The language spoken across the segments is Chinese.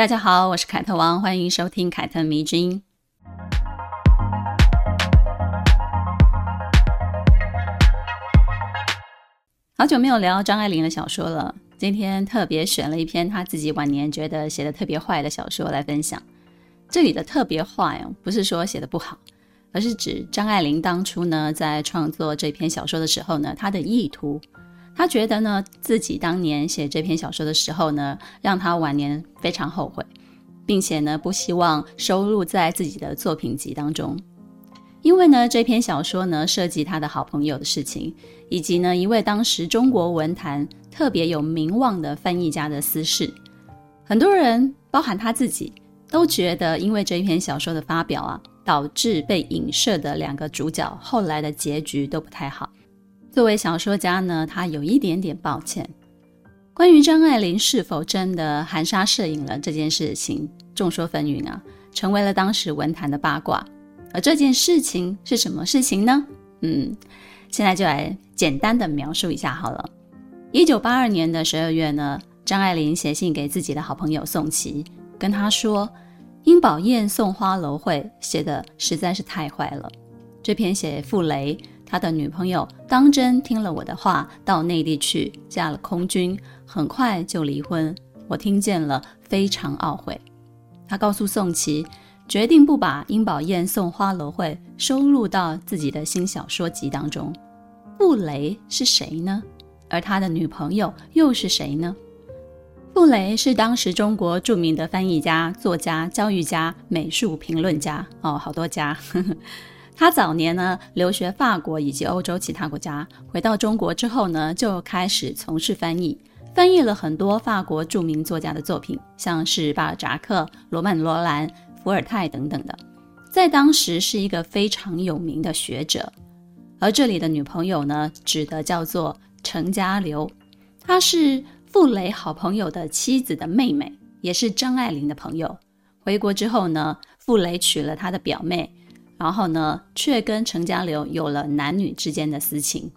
大家好，我是凯特王，欢迎收听凯特迷之音。好久没有聊张爱玲的小说了，今天特别选了一篇她自己晚年觉得写的特别坏的小说来分享。这里的特别坏哦，不是说写的不好，而是指张爱玲当初呢在创作这篇小说的时候呢，她的意图。他觉得呢自己当年写这篇小说的时候呢，让他晚年非常后悔，并且呢不希望收录在自己的作品集当中。因为呢，这篇小说呢涉及他的好朋友的事情，以及呢一位当时中国文坛特别有名望的翻译家的私事。很多人，包含他自己，都觉得因为这一篇小说的发表啊，导致被影射的两个主角后来的结局都不太好。作为小说家呢，他有一点点抱歉。关于张爱玲是否真的含沙射影了这件事情，众说纷纭啊，成为了当时文坛的八卦。而这件事情是什么事情呢？嗯，现在就来简单的描述一下好了。一九八二年的十二月呢，张爱玲写信给自己的好朋友宋琦，跟他说：“殷宝燕送花楼会写的实在是太坏了。这篇写傅雷，他的女朋友当真听了我的话，到内地去嫁了空军，很快就离婚。我听见了，非常懊悔。”他告诉宋琦。决定不把殷宝燕送花楼会收录到自己的新小说集当中。傅雷是谁呢？而他的女朋友又是谁呢？傅雷是当时中国著名的翻译家、作家、教育家、美术评论家哦，好多家。他早年呢留学法国以及欧洲其他国家，回到中国之后呢就开始从事翻译，翻译了很多法国著名作家的作品，像是巴尔扎克、罗曼·罗兰。伏尔泰等等的，在当时是一个非常有名的学者。而这里的女朋友呢，指的叫做程家流，她是傅雷好朋友的妻子的妹妹，也是张爱玲的朋友。回国之后呢，傅雷娶了他的表妹，然后呢，却跟程家流有了男女之间的私情。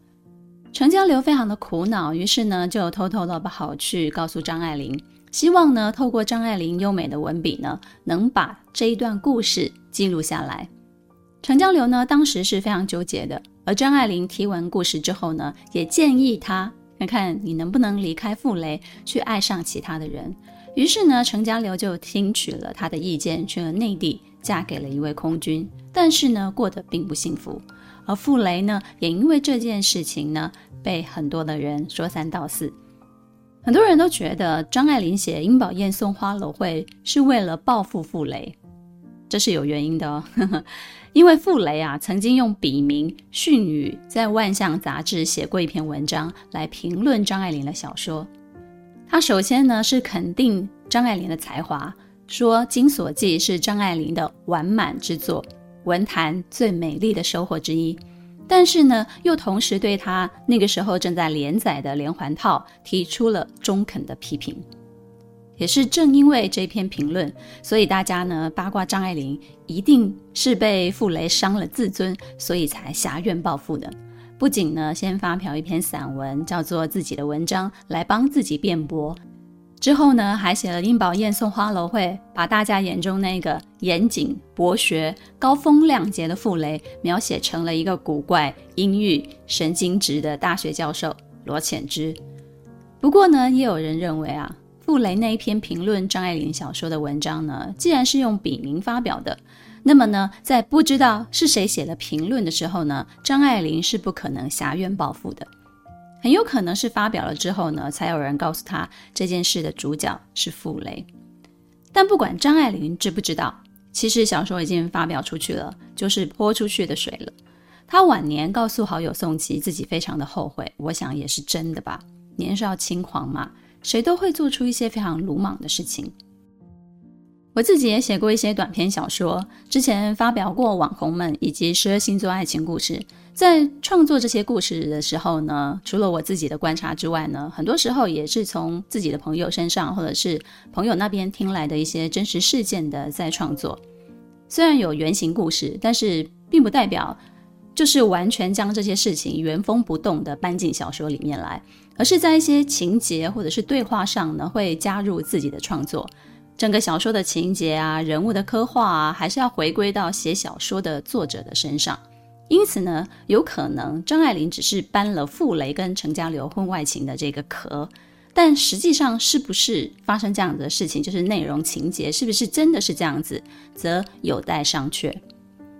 程家流非常的苦恼，于是呢，就偷偷的跑去告诉张爱玲。希望呢，透过张爱玲优美的文笔呢，能把这一段故事记录下来。程家流呢，当时是非常纠结的。而张爱玲听完故事之后呢，也建议他看看你能不能离开傅雷，去爱上其他的人。于是呢，程家流就听取了他的意见，去了内地，嫁给了一位空军。但是呢，过得并不幸福。而傅雷呢，也因为这件事情呢，被很多的人说三道四。很多人都觉得张爱玲写《英宝燕送花楼会》是为了报复傅雷，这是有原因的哦。呵 呵因为傅雷啊曾经用笔名迅宇在《万象》杂志写过一篇文章来评论张爱玲的小说。他首先呢是肯定张爱玲的才华，说《金锁记》是张爱玲的完满之作，文坛最美丽的收获之一。但是呢，又同时对她那个时候正在连载的连环套提出了中肯的批评。也是正因为这篇评论，所以大家呢八卦张爱玲一定是被傅雷伤了自尊，所以才侠怨报复的。不仅呢先发表一篇散文，叫做自己的文章，来帮自己辩驳。之后呢，还写了《殷宝燕送花楼会》，把大家眼中那个严谨、博学、高风亮节的傅雷，描写成了一个古怪、阴郁、神经质的大学教授罗浅之。不过呢，也有人认为啊，傅雷那一篇评论张爱玲小说的文章呢，既然是用笔名发表的，那么呢，在不知道是谁写的评论的时候呢，张爱玲是不可能挟怨报复的。很有可能是发表了之后呢，才有人告诉他这件事的主角是傅雷。但不管张爱玲知不知道，其实小说已经发表出去了，就是泼出去的水了。他晚年告诉好友宋琦自己非常的后悔，我想也是真的吧。年少轻狂嘛，谁都会做出一些非常鲁莽的事情。我自己也写过一些短篇小说，之前发表过《网红们》以及《十二星座爱情故事》。在创作这些故事的时候呢，除了我自己的观察之外呢，很多时候也是从自己的朋友身上，或者是朋友那边听来的一些真实事件的在创作。虽然有原型故事，但是并不代表就是完全将这些事情原封不动的搬进小说里面来，而是在一些情节或者是对话上呢，会加入自己的创作。整个小说的情节啊，人物的刻画啊，还是要回归到写小说的作者的身上。因此呢，有可能张爱玲只是搬了傅雷跟程家流婚外情的这个壳，但实际上是不是发生这样的事情，就是内容情节是不是真的是这样子，则有待商榷。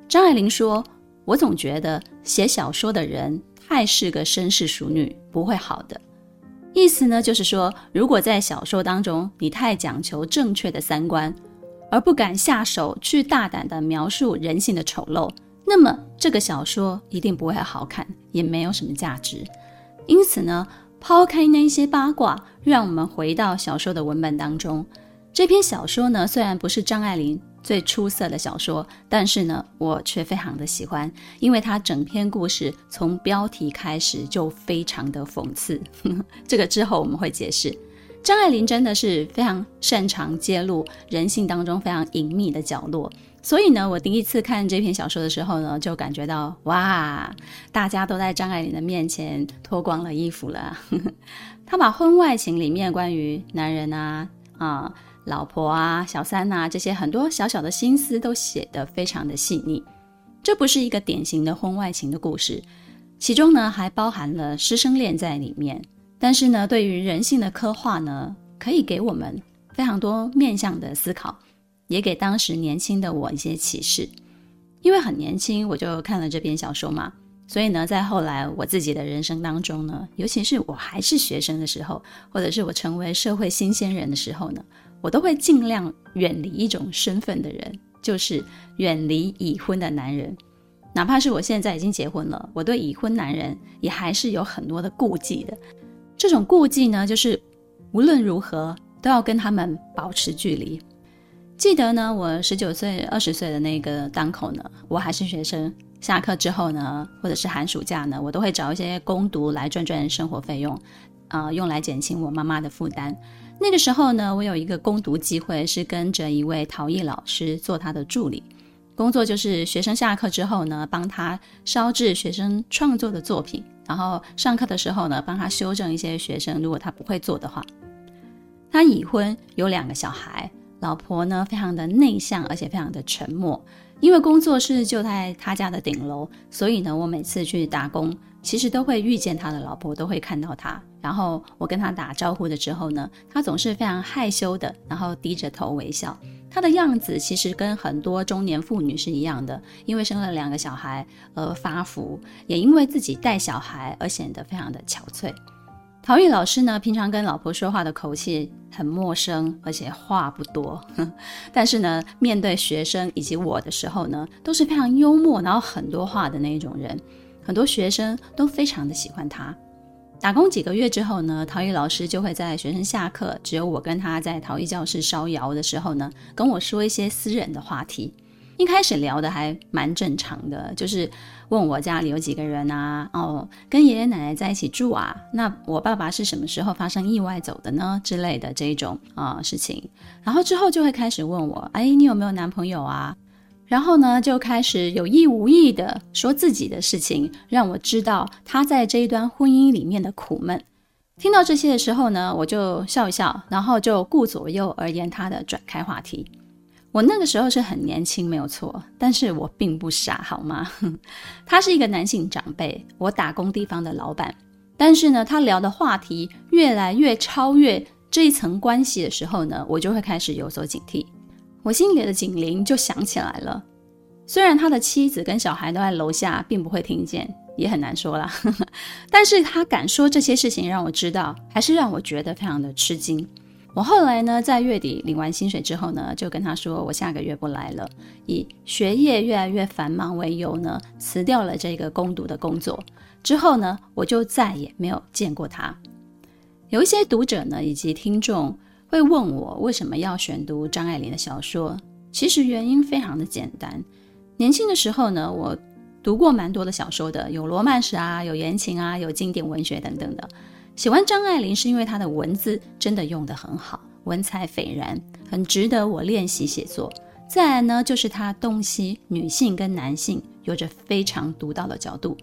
张爱玲说：“我总觉得写小说的人太是个绅士淑女，不会好的。”意思呢，就是说，如果在小说当中你太讲求正确的三观，而不敢下手去大胆地描述人性的丑陋。那么这个小说一定不会好看，也没有什么价值。因此呢，抛开那些八卦，让我们回到小说的文本当中。这篇小说呢，虽然不是张爱玲最出色的小说，但是呢，我却非常的喜欢，因为它整篇故事从标题开始就非常的讽刺。这个之后我们会解释。张爱玲真的是非常擅长揭露人性当中非常隐秘的角落。所以呢，我第一次看这篇小说的时候呢，就感觉到哇，大家都在张爱玲的面前脱光了衣服了。他把婚外情里面关于男人啊、啊老婆啊、小三呐、啊、这些很多小小的心思都写得非常的细腻。这不是一个典型的婚外情的故事，其中呢还包含了师生恋在里面。但是呢，对于人性的刻画呢，可以给我们非常多面向的思考。也给当时年轻的我一些启示，因为很年轻，我就看了这篇小说嘛，所以呢，在后来我自己的人生当中呢，尤其是我还是学生的时候，或者是我成为社会新鲜人的时候呢，我都会尽量远离一种身份的人，就是远离已婚的男人。哪怕是我现在已经结婚了，我对已婚男人也还是有很多的顾忌的。这种顾忌呢，就是无论如何都要跟他们保持距离。记得呢，我十九岁、二十岁的那个当口呢，我还是学生。下课之后呢，或者是寒暑假呢，我都会找一些工读来赚赚生活费用，啊、用来减轻我妈妈的负担。那个时候呢，我有一个工读机会，是跟着一位陶艺老师做他的助理，工作就是学生下课之后呢，帮他烧制学生创作的作品，然后上课的时候呢，帮他修正一些学生如果他不会做的话。他已婚，有两个小孩。老婆呢，非常的内向，而且非常的沉默。因为工作室就在他家的顶楼，所以呢，我每次去打工，其实都会遇见他的老婆，都会看到他。然后我跟他打招呼的时候呢，他总是非常害羞的，然后低着头微笑。他的样子其实跟很多中年妇女是一样的，因为生了两个小孩而发福，也因为自己带小孩而显得非常的憔悴。陶艺老师呢，平常跟老婆说话的口气很陌生，而且话不多。但是呢，面对学生以及我的时候呢，都是非常幽默，然后很多话的那种人。很多学生都非常的喜欢他。打工几个月之后呢，陶艺老师就会在学生下课，只有我跟他在陶艺教室烧窑的时候呢，跟我说一些私人的话题。一开始聊的还蛮正常的，就是问我家里有几个人啊，哦，跟爷爷奶奶在一起住啊，那我爸爸是什么时候发生意外走的呢？之类的这种啊、事情，然后之后就会开始问我，哎，你有没有男朋友啊？然后呢，就开始有意无意的说自己的事情，让我知道他在这一段婚姻里面的苦闷。听到这些的时候呢，我就笑一笑，然后就顾左右而言他的转开话题。我那个时候是很年轻，没有错，但是我并不傻，好吗？他是一个男性长辈，我打工地方的老板，但是呢，他聊的话题越来越超越这一层关系的时候呢，我就会开始有所警惕，我心里的警铃就响起来了。虽然他的妻子跟小孩都在楼下，并不会听见，也很难说啦，但是他敢说这些事情，让我知道，还是让我觉得非常的吃惊。我后来呢，在月底领完薪水之后呢，就跟他说我下个月不来了，以学业越来越繁忙为由呢，辞掉了这个工读的工作。之后呢，我就再也没有见过他。有一些读者呢，以及听众会问我为什么要选读张爱玲的小说。其实原因非常的简单，年轻的时候呢，我读过蛮多的小说的，有罗曼史啊，有言情啊，有经典文学等等的。喜欢张爱玲是因为她的文字真的用得很好，文采斐然，很值得我练习写作。再来呢，就是她洞悉女性跟男性有着非常独到的角度。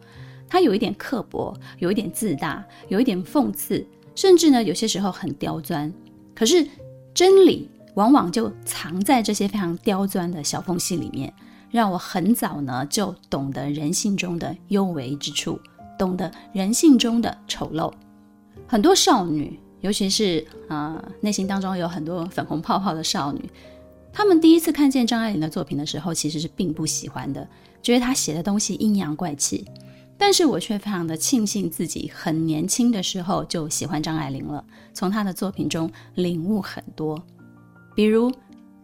她有一点刻薄，有一点自大，有一点讽刺，甚至呢，有些时候很刁钻。可是真理往往就藏在这些非常刁钻的小缝隙里面。让我很早呢就懂得人性中的幽微之处，懂得人性中的丑陋。很多少女，尤其是啊、呃、内心当中有很多粉红泡泡的少女，她们第一次看见张爱玲的作品的时候，其实是并不喜欢的，觉得她写的东西阴阳怪气。但是我却非常的庆幸自己很年轻的时候就喜欢张爱玲了，从她的作品中领悟很多，比如。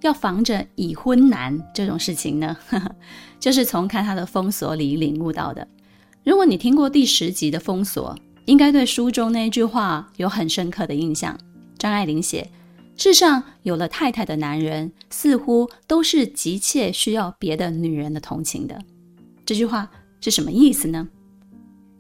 要防着已婚男这种事情呢，呵呵，就是从看她的封锁里领悟到的。如果你听过第十集的封锁，应该对书中那句话有很深刻的印象。张爱玲写：“世上有了太太的男人，似乎都是急切需要别的女人的同情的。”这句话是什么意思呢？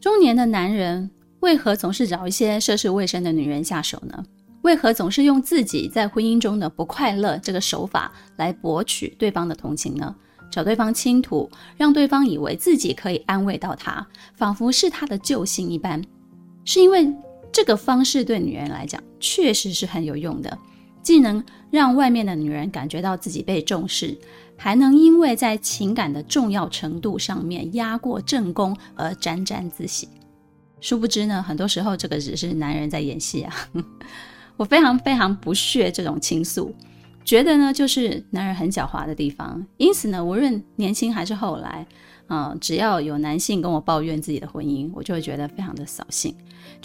中年的男人为何总是找一些涉世未深的女人下手呢？为何总是用自己在婚姻中的不快乐这个手法来博取对方的同情呢？找对方倾吐，让对方以为自己可以安慰到他，仿佛是他的救星一般。是因为这个方式对女人来讲确实是很有用的，既能让外面的女人感觉到自己被重视，还能因为在情感的重要程度上面压过正宫而沾沾自喜。殊不知呢，很多时候这个只是男人在演戏啊。我非常非常不屑这种倾诉，觉得呢就是男人很狡猾的地方。因此呢，无论年轻还是后来，啊、只要有男性跟我抱怨自己的婚姻，我就会觉得非常的扫兴，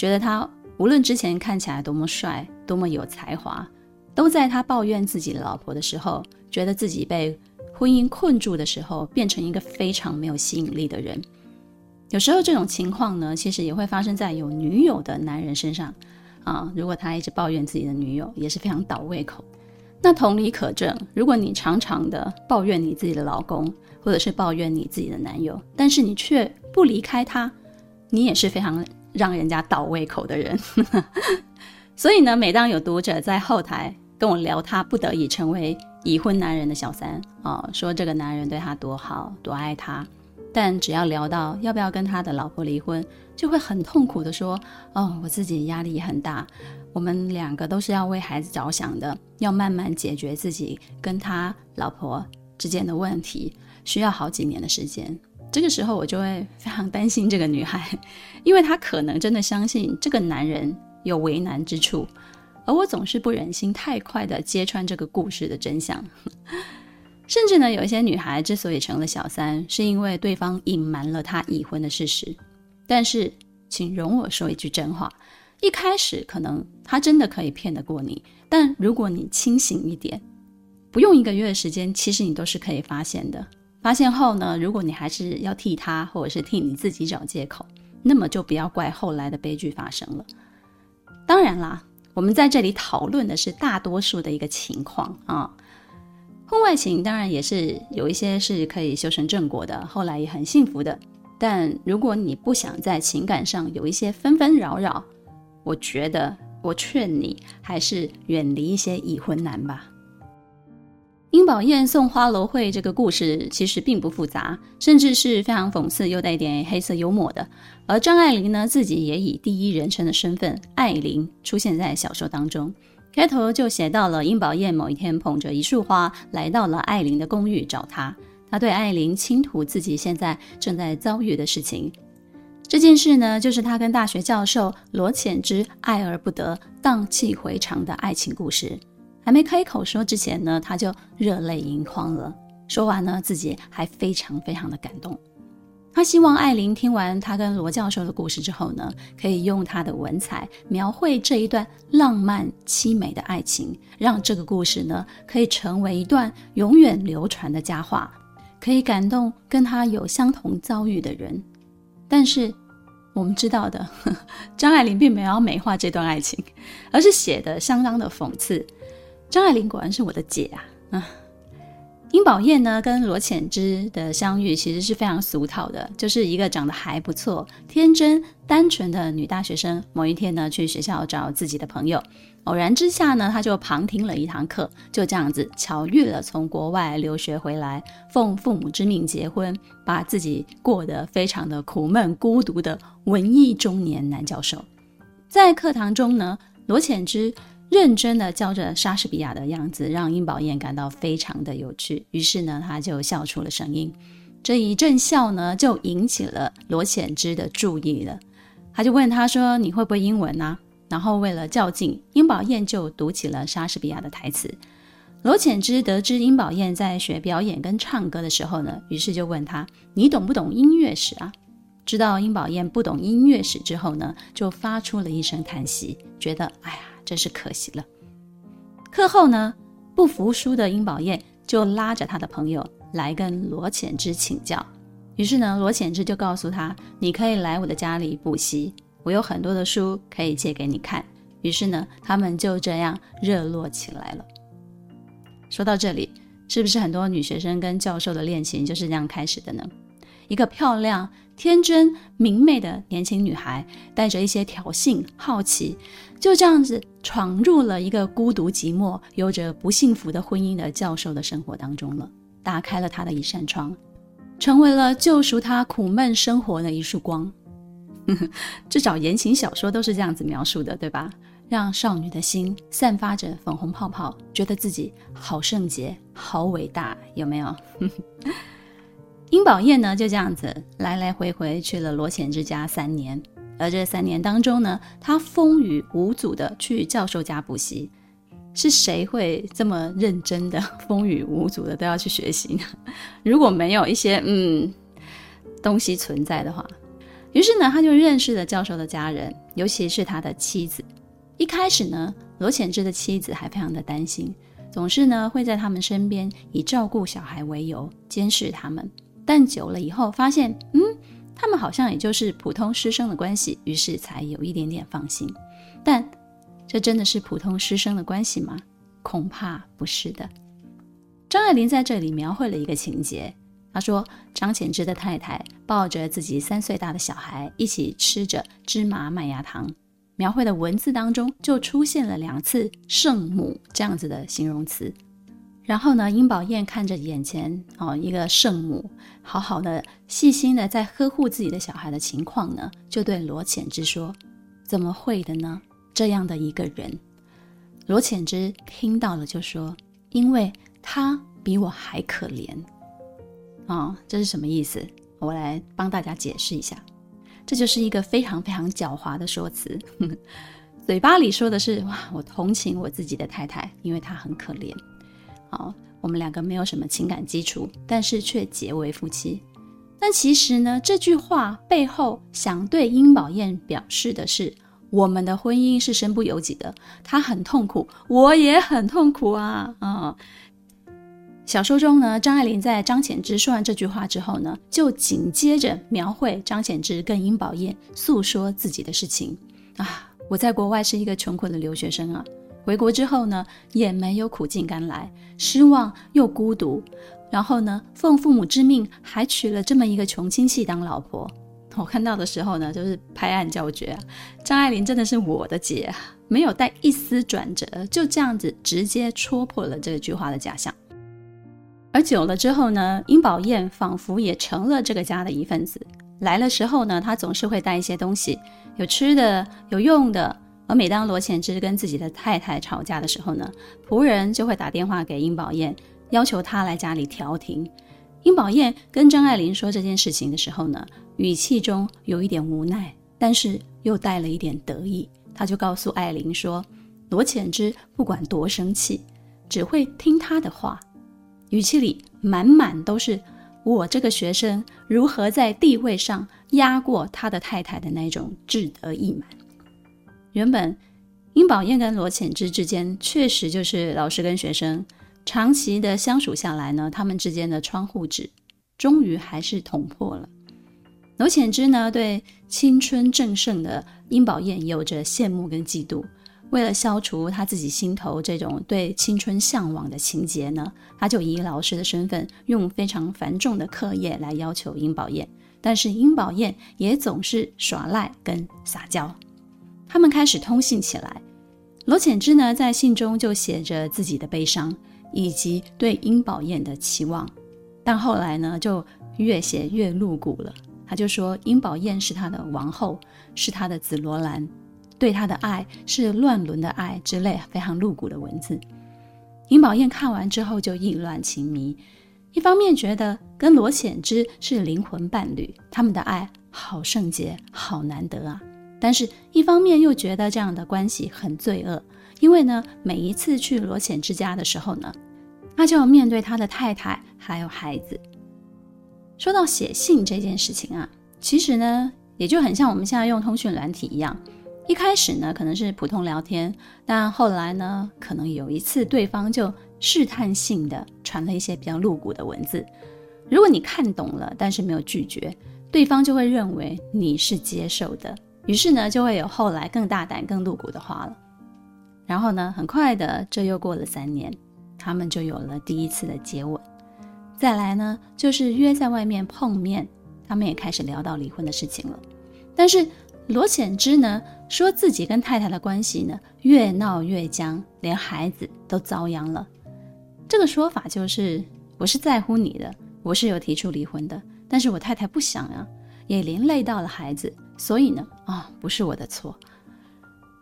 觉得他无论之前看起来多么帅、多么有才华，都在他抱怨自己的老婆的时候，觉得自己被婚姻困住的时候，变成一个非常没有吸引力的人。有时候这种情况呢，其实也会发生在有女友的男人身上。啊，如果他一直抱怨自己的女友，也是非常倒胃口。那同理可证，如果你常常的抱怨你自己的老公，或者是抱怨你自己的男友，但是你却不离开他，你也是非常让人家倒胃口的人。所以呢，每当有读者在后台跟我聊他不得已成为已婚男人的小三啊，说这个男人对他多好，多爱他。但只要聊到要不要跟他的老婆离婚，就会很痛苦的说：“哦，我自己压力也很大，我们两个都是要为孩子着想的，要慢慢解决自己跟他老婆之间的问题，需要好几年的时间。”这个时候我就会非常担心这个女孩，因为她可能真的相信这个男人有为难之处，而我总是不忍心太快的揭穿这个故事的真相。甚至呢，有一些女孩之所以成了小三，是因为对方隐瞒了她已婚的事实。但是，请容我说一句真话：一开始可能他真的可以骗得过你，但如果你清醒一点，不用一个月的时间，其实你都是可以发现的。发现后呢，如果你还是要替他或者是替你自己找借口，那么就不要怪后来的悲剧发生了。当然啦，我们在这里讨论的是大多数的一个情况啊。婚外情当然也是有一些是可以修成正果的，后来也很幸福的。但如果你不想在情感上有一些纷纷扰扰，我觉得我劝你还是远离一些已婚男吧。殷宝燕送花楼会这个故事其实并不复杂，甚至是非常讽刺又带点黑色幽默的。而张爱玲呢，自己也以第一人称的身份爱玲出现在小说当中。开头就写到了殷宝燕某一天捧着一束花来到了爱玲的公寓找她，她对爱玲倾吐自己现在正在遭遇的事情。这件事呢，就是他跟大学教授罗浅之爱而不得、荡气回肠的爱情故事。还没开口说之前呢，他就热泪盈眶了。说完呢，自己还非常非常的感动。他希望艾琳听完他跟罗教授的故事之后呢，可以用他的文采描绘这一段浪漫凄美的爱情，让这个故事呢可以成为一段永远流传的佳话，可以感动跟他有相同遭遇的人。但是我们知道的，呵，张爱玲并没有美化这段爱情，而是写得相当的讽刺。张爱玲果然是我的姐啊！啊殷宝燕呢，跟罗浅之的相遇其实是非常俗套的，就是一个长得还不错、天真单纯的女大学生。某一天呢，去学校找自己的朋友，偶然之下呢，她就旁听了一堂课，就这样子巧遇了从国外留学回来、奉父母之命结婚、把自己过得非常的苦闷孤独的文艺中年男教授。在课堂中呢，罗浅之。认真的教着莎士比亚的样子，让殷宝燕感到非常的有趣。于是呢，她就笑出了声音。这一阵笑呢，就引起了罗浅之的注意了。他就问他说：“你会不会英文呢？”然后为了较劲，殷宝燕就读起了莎士比亚的台词。罗浅之得知殷宝燕在学表演跟唱歌的时候呢，于是就问他：“你懂不懂音乐史啊？”知道殷宝燕不懂音乐史之后呢，就发出了一声叹息，觉得：“哎呀。”真是可惜了。课后呢，不服输的殷宝燕就拉着他的朋友来跟罗浅之请教。于是呢，罗浅之就告诉他：“你可以来我的家里补习，我有很多的书可以借给你看。”于是呢，他们就这样热络起来了。说到这里，是不是很多女学生跟教授的恋情就是这样开始的呢？一个漂亮、天真、明媚的年轻女孩，带着一些挑衅、好奇，就这样子闯入了一个孤独、寂寞、有着不幸福的婚姻的教授的生活当中了，打开了他的一扇窗，成为了救赎他苦闷生活的一束光。至少言情小说都是这样子描述的，对吧？让少女的心散发着粉红泡泡，觉得自己好圣洁、好伟大，有没有？殷宝燕呢，就这样子来来回回去了罗浅之家三年，而这三年当中呢，她风雨无阻的去教授家补习。是谁会这么认真的风雨无阻的都要去学习呢？如果没有一些嗯东西存在的话，于是呢，他就认识了教授的家人，尤其是他的妻子。一开始呢，罗浅之的妻子还非常的担心，总是呢会在他们身边以照顾小孩为由监视他们。但久了以后，发现，嗯，他们好像也就是普通师生的关系，于是才有一点点放心。但这真的是普通师生的关系吗？恐怕不是的。张爱玲在这里描绘了一个情节，她说张浅之的太太抱着自己三岁大的小孩，一起吃着芝麻麦芽糖。描绘的文字当中就出现了两次“圣母”这样子的形容词。然后呢，殷宝燕看着眼前哦，一个圣母，好好的、细心的在呵护自己的小孩的情况呢，就对罗浅之说：“怎么会的呢？这样的一个人。”罗浅之听到了就说：“因为他比我还可怜。”哦，这是什么意思？我来帮大家解释一下。这就是一个非常非常狡猾的说辞，嘴巴里说的是：“哇，我同情我自己的太太，因为她很可怜。”好，我们两个没有什么情感基础，但是却结为夫妻。但其实呢，这句话背后想对殷宝燕表示的是，我们的婚姻是身不由己的，他很痛苦，我也很痛苦啊啊！小说中呢，张爱玲在张浅之说完这句话之后呢，就紧接着描绘张浅之跟殷宝燕诉说自己的事情啊，我在国外是一个穷苦的留学生啊。回国之后呢，也没有苦尽甘来，失望又孤独。然后呢，奉父母之命，还娶了这么一个穷亲戚当老婆。我看到的时候呢，就是拍案叫绝！张爱玲真的是我的姐，没有带一丝转折，就这样子直接戳破了这句话的假象。而久了之后呢，殷宝燕仿佛也成了这个家的一份子。来的时候呢，她总是会带一些东西，有吃的，有用的。而每当罗浅之跟自己的太太吵架的时候呢，仆人就会打电话给殷宝燕，要求她来家里调停。殷宝燕跟张爱玲说这件事情的时候呢，语气中有一点无奈，但是又带了一点得意。她就告诉爱玲说：“罗浅之不管多生气，只会听她的话。”语气里满满都是我这个学生如何在地位上压过他的太太的那种志得意满。原本，殷宝燕跟罗浅之之间确实就是老师跟学生，长期的相处下来呢，他们之间的窗户纸终于还是捅破了。罗浅之呢，对青春正盛的殷宝燕有着羡慕跟嫉妒，为了消除他自己心头这种对青春向往的情结呢，他就以老师的身份，用非常繁重的课业来要求殷宝燕。但是殷宝燕也总是耍赖跟撒娇。他们开始通信起来。罗浅之呢，在信中就写着自己的悲伤以及对殷宝燕的期望，但后来呢，就越写越露骨了。他就说殷宝燕是他的王后，是他的紫罗兰。对他的爱是乱伦的爱之类非常露骨的文字，殷宝燕看完之后就意乱情迷，一方面觉得跟罗浅之是灵魂伴侣，他们的爱好圣洁，好难得啊，但是一方面又觉得这样的关系很罪恶，因为呢，每一次去罗浅之家的时候呢，他就要面对他的太太还有孩子。说到写信这件事情啊，其实呢，也就很像我们现在用通讯软体一样。一开始呢，可能是普通聊天，但后来呢，可能有一次对方就试探性的传了一些比较露骨的文字。如果你看懂了，但是没有拒绝，对方就会认为你是接受的，于是呢，就会有后来更大胆、更露骨的话了。然后呢，很快的，这又过了三年，他们就有了第一次的接吻。再来呢，就是约在外面碰面，他们也开始聊到离婚的事情了，但是。罗浅之呢，说自己跟太太的关系呢，越闹越僵，连孩子都遭殃了。这个说法就是，我是在乎你的，我是有提出离婚的，但是我太太不想啊，也连累到了孩子，所以呢，啊、不是我的错。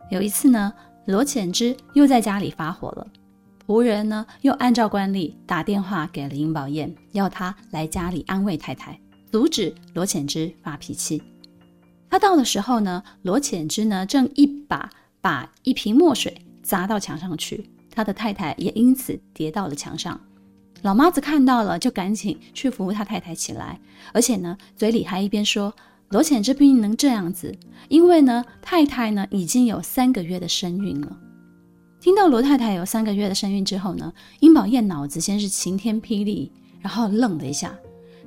有一次呢，罗浅之又在家里发火了，仆人呢又按照惯例打电话给了殷宝燕，要她来家里安慰太太，阻止罗浅之发脾气。他到的时候呢，罗浅之呢正一把把一瓶墨水砸到墙上去，他的太太也因此跌到了墙上。老妈子看到了，就赶紧去扶他太太起来，而且呢嘴里还一边说：“罗浅之不能这样子，因为呢太太呢已经有三个月的身孕了。”听到罗太太有三个月的身孕之后呢，殷宝燕脑子先是晴天霹雳，然后愣了一下。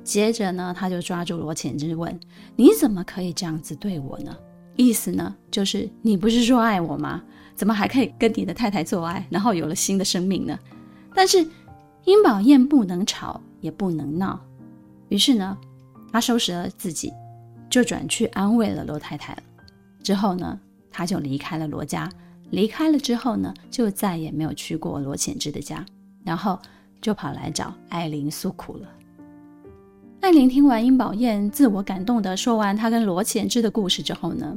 接着呢，他就抓住罗浅之问：“你怎么可以这样子对我呢？”意思呢，就是你不是说爱我吗？怎么还可以跟你的太太做爱，然后有了新的生命呢？但是殷宝燕不能吵，也不能闹，于是呢，他收拾了自己，就转去安慰了罗太太了。之后呢，他就离开了罗家。离开了之后呢，就再也没有去过罗浅之的家，然后就跑来找艾琳诉苦了。艾琳听完殷宝燕自我感动的说完她跟罗浅之的故事之后呢，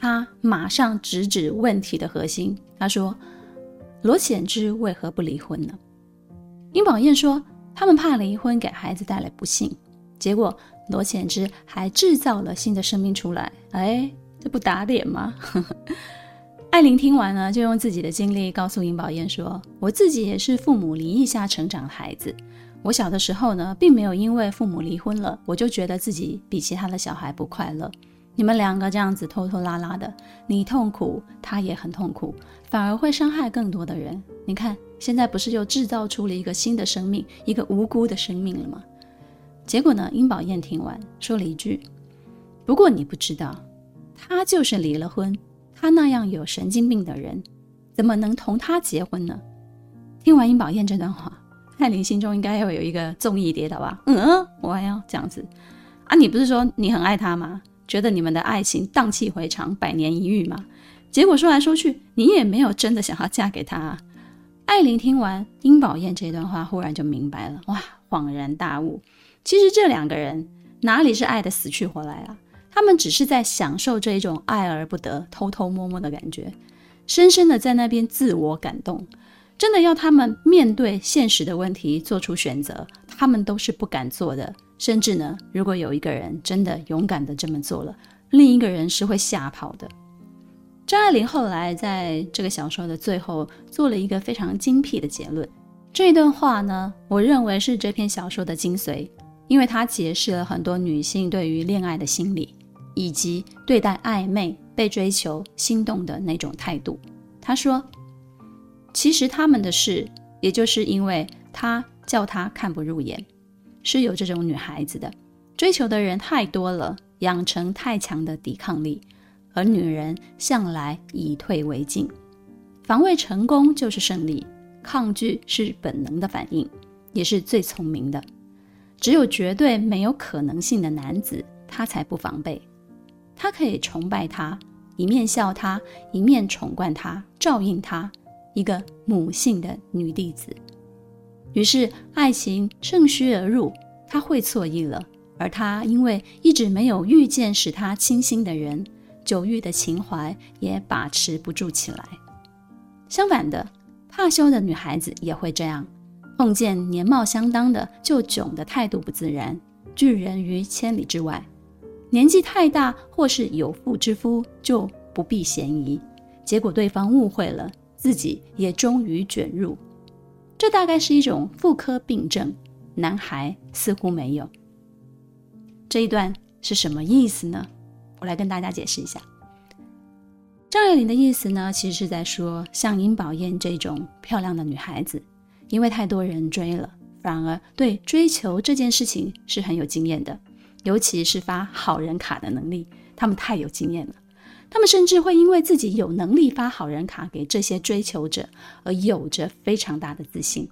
她马上直指问题的核心。她说：“罗浅之为何不离婚呢？”殷宝燕说：“他们怕离婚给孩子带来不幸，结果罗浅之还制造了新的生命出来。哎，这不打脸吗？” 艾琳听完呢，就用自己的经历告诉尹宝燕说：“我自己也是父母离异下成长的孩子。”我小的时候呢，并没有因为父母离婚了，我就觉得自己比其他的小孩不快乐。你们两个这样子拖拖拉拉的，你痛苦，他也很痛苦，反而会伤害更多的人。你看，现在不是又制造出了一个新的生命，一个无辜的生命了吗？结果呢，殷宝燕听完说了一句：“不过你不知道，他就是离了婚，他那样有神经病的人，怎么能同他结婚呢？”听完殷宝燕这段话。艾琳心中应该要有一个综艺跌倒吧？嗯，我还要这样子啊？你不是说你很爱他吗？觉得你们的爱情荡气回肠，百年一遇吗？结果说来说去，你也没有真的想要嫁给他啊。艾琳听完殷宝燕这段话，忽然就明白了，哇，恍然大悟。其实这两个人哪里是爱的死去活来啊？他们只是在享受这一种爱而不得、偷偷摸摸的感觉，深深的在那边自我感动。真的要他们面对现实的问题做出选择，他们都是不敢做的。甚至呢，如果有一个人真的勇敢的这么做了，另一个人是会吓跑的。张爱玲后来在这个小说的最后做了一个非常精辟的结论。这段话呢，我认为是这篇小说的精髓，因为它解释了很多女性对于恋爱的心理，以及对待暧昧、被追求、心动的那种态度。她说。其实他们的事，也就是因为他叫他看不入眼，是有这种女孩子的，追求的人太多了，养成太强的抵抗力，而女人向来以退为进。防卫成功就是胜利，抗拒是本能的反应，也是最聪明的。只有绝对没有可能性的男子，他才不防备。他可以崇拜他，一面笑他，一面宠惯他，照应他，一个母性的女弟子。于是爱情趁虚而入，他会错意了，而他因为一直没有遇见使他倾心的人，久遇的情怀也把持不住起来。相反的，怕羞的女孩子也会这样。碰见年貌相当的，就窘的态度不自然，拒人于千里之外；年纪太大或是有妇之夫，就不避嫌疑，结果对方误会了，自己也终于卷入。这大概是一种妇科病症，男孩似乎没有。这一段是什么意思呢？我来跟大家解释一下。张爱玲的意思呢，其实是在说，像殷宝燕这种漂亮的女孩子。因为太多人追了，反而对追求这件事情是很有经验的，尤其是发好人卡的能力，他们太有经验了。他们甚至会因为自己有能力发好人卡给这些追求者，而有着非常大的自信。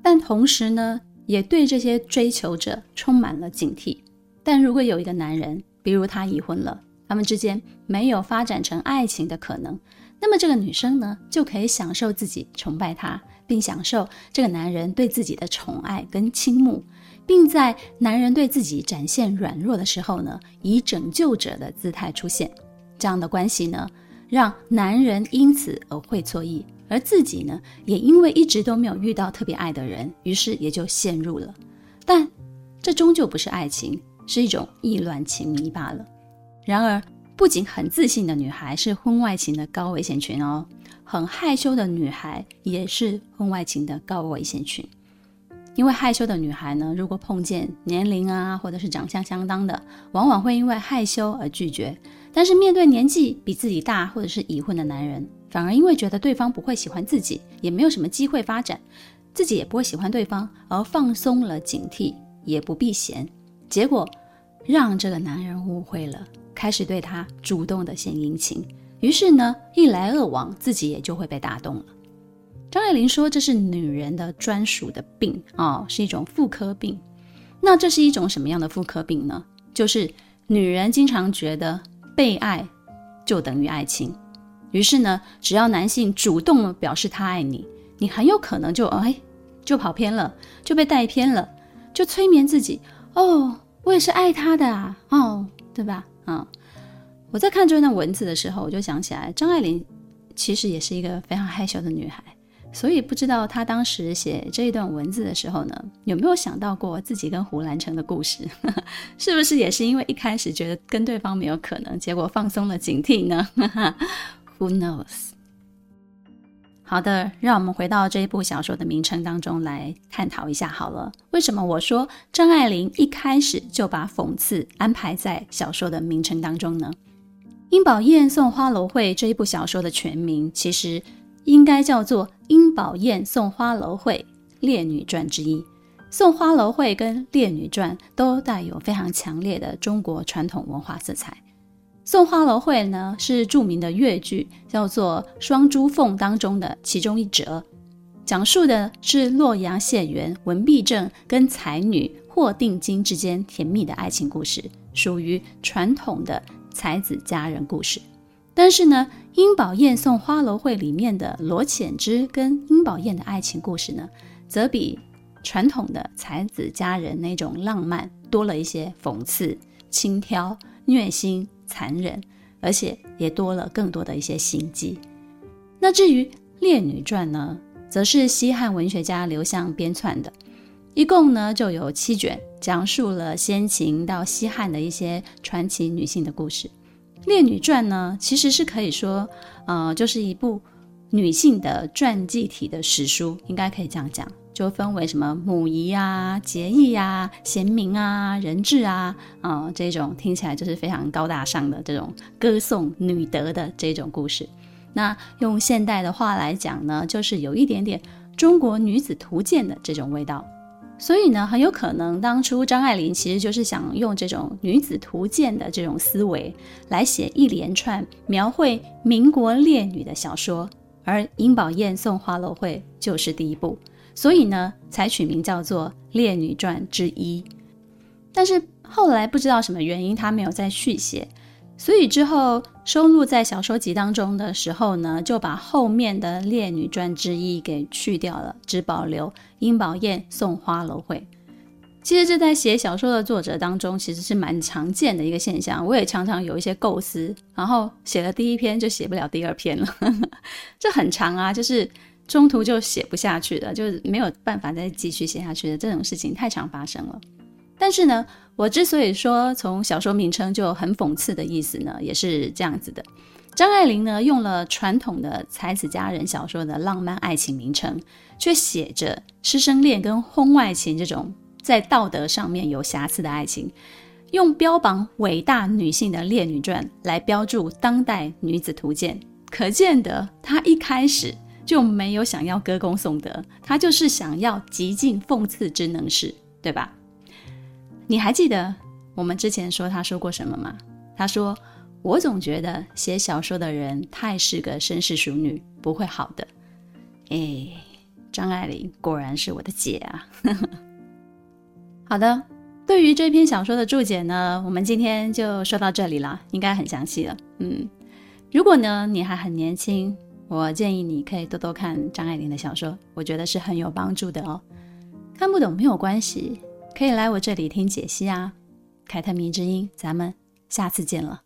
但同时呢，也对这些追求者充满了警惕。但如果有一个男人，比如他已婚了，他们之间没有发展成爱情的可能，那么这个女生呢，就可以享受自己崇拜他。并享受这个男人对自己的宠爱跟倾慕，并在男人对自己展现软弱的时候呢，以拯救者的姿态出现。这样的关系呢，让男人因此而会错意，而自己呢，也因为一直都没有遇到特别爱的人，于是也就陷入了。但这终究不是爱情，是一种意乱情迷罢了。然而，不仅很自信的女孩是婚外情的高危险群哦。很害羞的女孩也是婚外情的高危险群，因为害羞的女孩呢，如果碰见年龄啊或者是长相相当的，往往会因为害羞而拒绝；但是面对年纪比自己大或者是已婚的男人，反而因为觉得对方不会喜欢自己，也没有什么机会发展，自己也不会喜欢对方，而放松了警惕，也不避嫌，结果让这个男人误会了，开始对他主动的献殷勤。于是呢，一来二往，自己也就会被打动了。张爱玲说，这是女人的专属的病啊、哦，是一种妇科病。那这是一种什么样的妇科病呢？就是女人经常觉得被爱就等于爱情，于是呢，只要男性主动表示他爱你，你很有可能就哎就跑偏了，就被带偏了，就催眠自己哦，我也是爱他的啊，哦，对吧？啊、哦。我在看这段文字的时候，我就想起来，张爱玲其实也是一个非常害羞的女孩，所以不知道她当时写这一段文字的时候呢，有没有想到过自己跟胡兰成的故事？是不是也是因为一开始觉得跟对方没有可能，结果放松了警惕呢？Who knows？好的，让我们回到这一部小说的名称当中来探讨一下好了。为什么我说张爱玲一开始就把讽刺安排在小说的名称当中呢？殷宝燕送花楼会这一部小说的全名，其实应该叫做《殷宝燕送花楼会烈女传》之一。送花楼会跟烈女传都带有非常强烈的中国传统文化色彩。送花楼会呢，是著名的越剧，叫做《双珠凤》当中的其中一折，讲述的是洛阳县员、文必正跟才女霍定金之间甜蜜的爱情故事，属于传统的。才子佳人故事，但是呢，殷宝燕送花楼会里面的罗浅之跟殷宝燕的爱情故事呢，则比传统的才子佳人那种浪漫多了一些讽刺、轻佻、虐心、残忍，而且也多了更多的一些心机。那至于《烈女传》呢，则是西汉文学家刘向编纂的，一共呢就有七卷。讲述了先秦到西汉的一些传奇女性的故事，《烈女传》呢，其实是可以说，呃，就是一部女性的传记体的史书，应该可以这样讲，就分为什么母仪啊、节义啊、贤明啊、人质啊，啊、呃，这种听起来就是非常高大上的这种歌颂女德的这种故事。那用现代的话来讲呢，就是有一点点中国女子图鉴的这种味道。所以呢，很有可能当初张爱玲其实就是想用这种女子图鉴的这种思维来写一连串描绘民国烈女的小说，而尹宝燕送花楼会就是第一部，所以呢，才取名叫做《烈女传之一》。但是后来不知道什么原因，他没有再续写，所以之后收录在小说集当中的时候呢，就把后面的《烈女传之一》给去掉了，只保留殷宝燕送花楼会。其实这在写小说的作者当中，其实是蛮常见的一个现象。我也常常有一些构思，然后写了第一篇就写不了第二篇了，这很长啊，就是中途就写不下去了，就是没有办法再继续写下去的这种事情太常发生了。但是呢，我之所以说从小说名称就很讽刺的意思呢，也是这样子的。张爱玲呢，用了传统的才子佳人小说的浪漫爱情名称，却写着师生恋跟婚外情这种。在道德上面有瑕疵的爱情，用标榜伟大女性的《烈女传》来标注当代女子图鉴，可见得她一开始就没有想要歌功颂德，他就是想要极尽讽刺之能事，对吧？你还记得我们之前说他说过什么吗？他说：“我总觉得写小说的人太是个绅士淑女，不会好的。”哎，张爱玲果然是我的姐啊！好的，对于这篇小说的注解呢，我们今天就说到这里了，应该很详细了。嗯，如果呢你还很年轻，我建议你可以多多看张爱玲的小说我觉得是很有帮助的哦。看不懂没有关系可以来我这里听解析啊。凯特迷之音咱们下次见了。